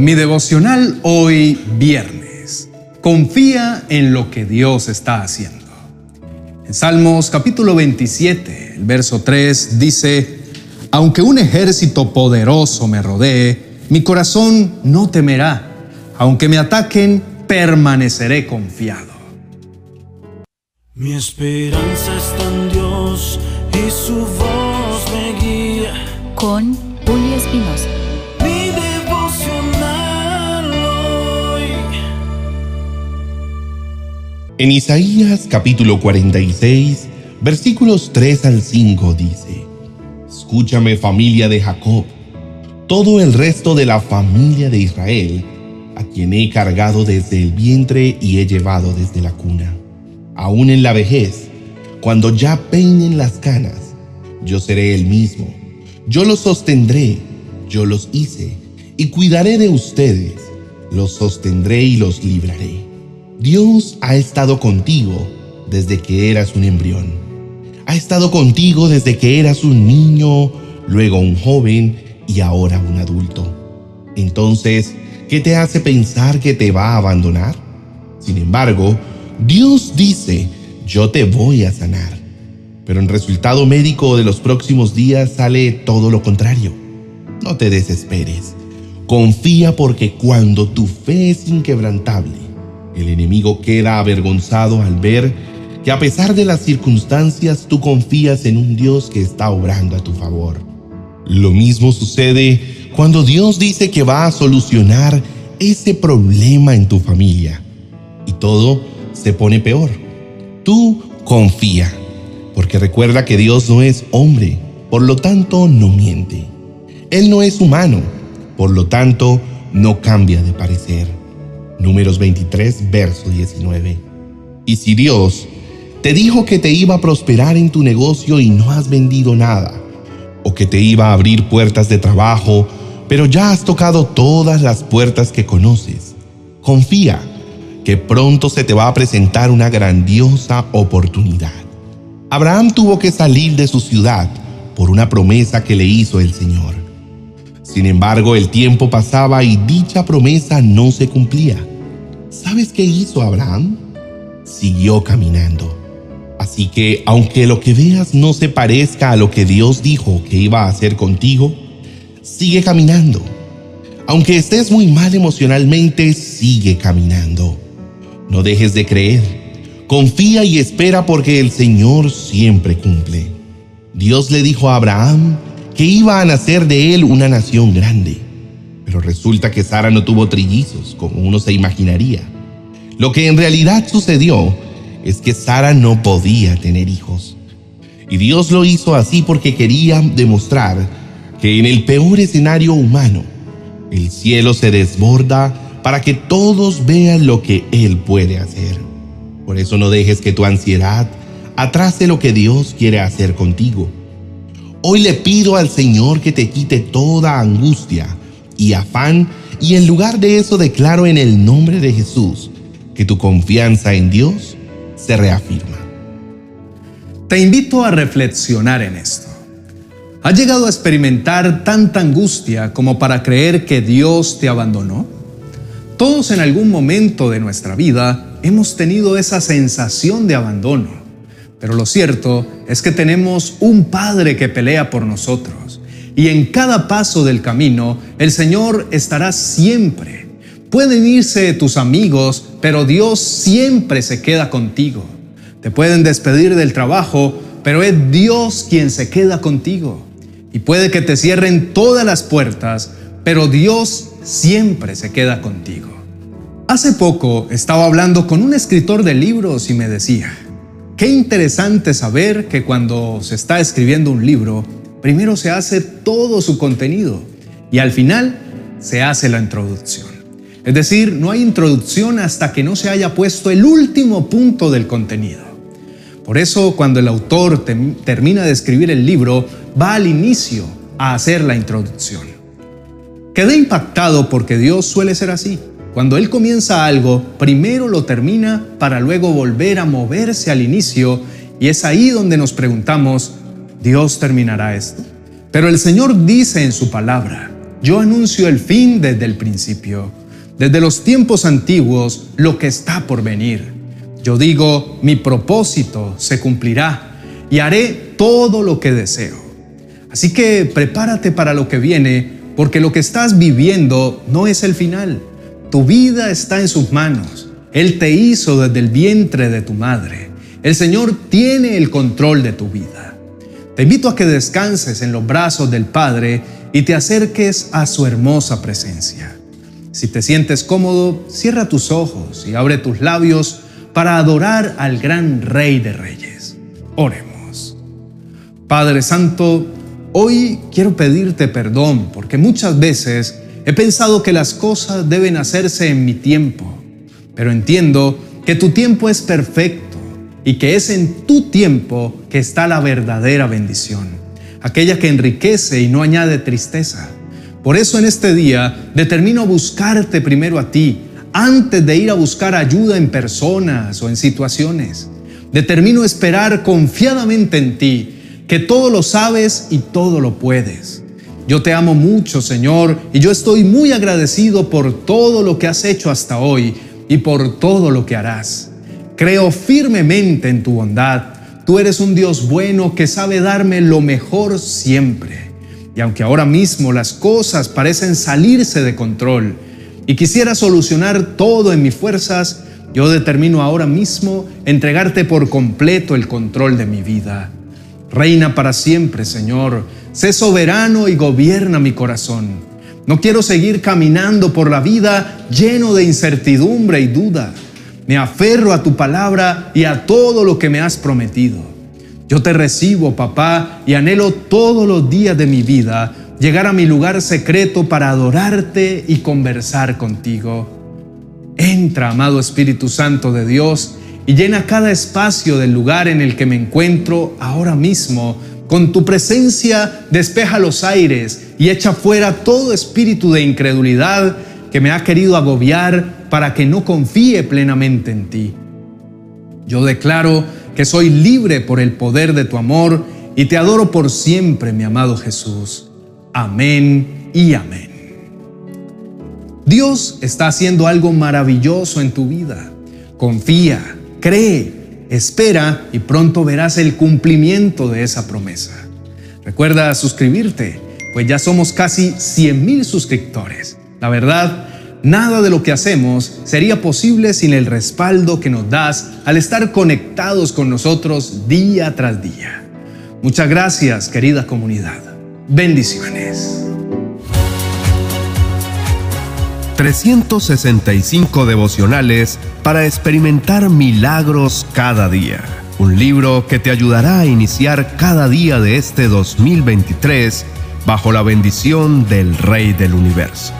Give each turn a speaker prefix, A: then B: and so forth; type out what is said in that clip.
A: Mi devocional hoy viernes. Confía en lo que Dios está haciendo. En Salmos capítulo 27, el verso 3 dice, Aunque un ejército poderoso me rodee, mi corazón no temerá. Aunque me ataquen, permaneceré confiado.
B: Mi esperanza está en Dios y su voz me guía.
C: Con Julio Espinosa.
D: En Isaías capítulo 46, versículos 3 al 5 dice, Escúchame familia de Jacob, todo el resto de la familia de Israel, a quien he cargado desde el vientre y he llevado desde la cuna. Aún en la vejez, cuando ya peinen las canas, yo seré el mismo. Yo los sostendré, yo los hice, y cuidaré de ustedes, los sostendré y los libraré. Dios ha estado contigo desde que eras un embrión. Ha estado contigo desde que eras un niño, luego un joven y ahora un adulto. Entonces, ¿qué te hace pensar que te va a abandonar? Sin embargo, Dios dice, yo te voy a sanar. Pero en resultado médico de los próximos días sale todo lo contrario. No te desesperes. Confía porque cuando tu fe es inquebrantable, el enemigo queda avergonzado al ver que a pesar de las circunstancias tú confías en un Dios que está obrando a tu favor. Lo mismo sucede cuando Dios dice que va a solucionar ese problema en tu familia. Y todo se pone peor. Tú confía, porque recuerda que Dios no es hombre, por lo tanto no miente. Él no es humano, por lo tanto no cambia de parecer. Números 23, verso 19. Y si Dios te dijo que te iba a prosperar en tu negocio y no has vendido nada, o que te iba a abrir puertas de trabajo, pero ya has tocado todas las puertas que conoces, confía que pronto se te va a presentar una grandiosa oportunidad. Abraham tuvo que salir de su ciudad por una promesa que le hizo el Señor. Sin embargo, el tiempo pasaba y dicha promesa no se cumplía. ¿Sabes qué hizo Abraham? Siguió caminando. Así que, aunque lo que veas no se parezca a lo que Dios dijo que iba a hacer contigo, sigue caminando. Aunque estés muy mal emocionalmente, sigue caminando. No dejes de creer. Confía y espera porque el Señor siempre cumple. Dios le dijo a Abraham que iba a nacer de él una nación grande. Resulta que Sara no tuvo trillizos, como uno se imaginaría. Lo que en realidad sucedió es que Sara no podía tener hijos. Y Dios lo hizo así porque quería demostrar que en el peor escenario humano, el cielo se desborda para que todos vean lo que Él puede hacer. Por eso no dejes que tu ansiedad atrase lo que Dios quiere hacer contigo. Hoy le pido al Señor que te quite toda angustia y afán y en lugar de eso declaro en el nombre de Jesús que tu confianza en Dios se reafirma.
A: Te invito a reflexionar en esto. ¿Has llegado a experimentar tanta angustia como para creer que Dios te abandonó? Todos en algún momento de nuestra vida hemos tenido esa sensación de abandono, pero lo cierto es que tenemos un Padre que pelea por nosotros y en cada paso del camino el Señor estará siempre. Pueden irse tus amigos, pero Dios siempre se queda contigo. Te pueden despedir del trabajo, pero es Dios quien se queda contigo. Y puede que te cierren todas las puertas, pero Dios siempre se queda contigo. Hace poco estaba hablando con un escritor de libros y me decía, qué interesante saber que cuando se está escribiendo un libro, primero se hace todo su contenido y al final se hace la introducción. Es decir, no hay introducción hasta que no se haya puesto el último punto del contenido. Por eso cuando el autor termina de escribir el libro, va al inicio a hacer la introducción. Quedé impactado porque Dios suele ser así. Cuando Él comienza algo, primero lo termina para luego volver a moverse al inicio y es ahí donde nos preguntamos, ¿Dios terminará esto? Pero el Señor dice en su palabra, yo anuncio el fin desde el principio, desde los tiempos antiguos, lo que está por venir. Yo digo, mi propósito se cumplirá y haré todo lo que deseo. Así que prepárate para lo que viene, porque lo que estás viviendo no es el final. Tu vida está en sus manos. Él te hizo desde el vientre de tu madre. El Señor tiene el control de tu vida. Te invito a que descanses en los brazos del Padre y te acerques a su hermosa presencia. Si te sientes cómodo, cierra tus ojos y abre tus labios para adorar al gran Rey de Reyes. Oremos. Padre Santo, hoy quiero pedirte perdón porque muchas veces he pensado que las cosas deben hacerse en mi tiempo, pero entiendo que tu tiempo es perfecto y que es en tu tiempo que está la verdadera bendición, aquella que enriquece y no añade tristeza. Por eso en este día determino buscarte primero a ti, antes de ir a buscar ayuda en personas o en situaciones. Determino esperar confiadamente en ti, que todo lo sabes y todo lo puedes. Yo te amo mucho, Señor, y yo estoy muy agradecido por todo lo que has hecho hasta hoy y por todo lo que harás. Creo firmemente en tu bondad. Tú eres un Dios bueno que sabe darme lo mejor siempre. Y aunque ahora mismo las cosas parecen salirse de control y quisiera solucionar todo en mis fuerzas, yo determino ahora mismo entregarte por completo el control de mi vida. Reina para siempre, Señor. Sé soberano y gobierna mi corazón. No quiero seguir caminando por la vida lleno de incertidumbre y duda. Me aferro a tu palabra y a todo lo que me has prometido. Yo te recibo, papá, y anhelo todos los días de mi vida llegar a mi lugar secreto para adorarte y conversar contigo. Entra, amado Espíritu Santo de Dios, y llena cada espacio del lugar en el que me encuentro ahora mismo. Con tu presencia despeja los aires y echa fuera todo espíritu de incredulidad que me ha querido agobiar para que no confíe plenamente en ti. Yo declaro que soy libre por el poder de tu amor y te adoro por siempre, mi amado Jesús. Amén y amén. Dios está haciendo algo maravilloso en tu vida. Confía, cree, espera y pronto verás el cumplimiento de esa promesa. Recuerda suscribirte, pues ya somos casi 100 mil suscriptores. La verdad, Nada de lo que hacemos sería posible sin el respaldo que nos das al estar conectados con nosotros día tras día. Muchas gracias, querida comunidad. Bendiciones.
D: 365 devocionales para experimentar milagros cada día. Un libro que te ayudará a iniciar cada día de este 2023 bajo la bendición del Rey del Universo.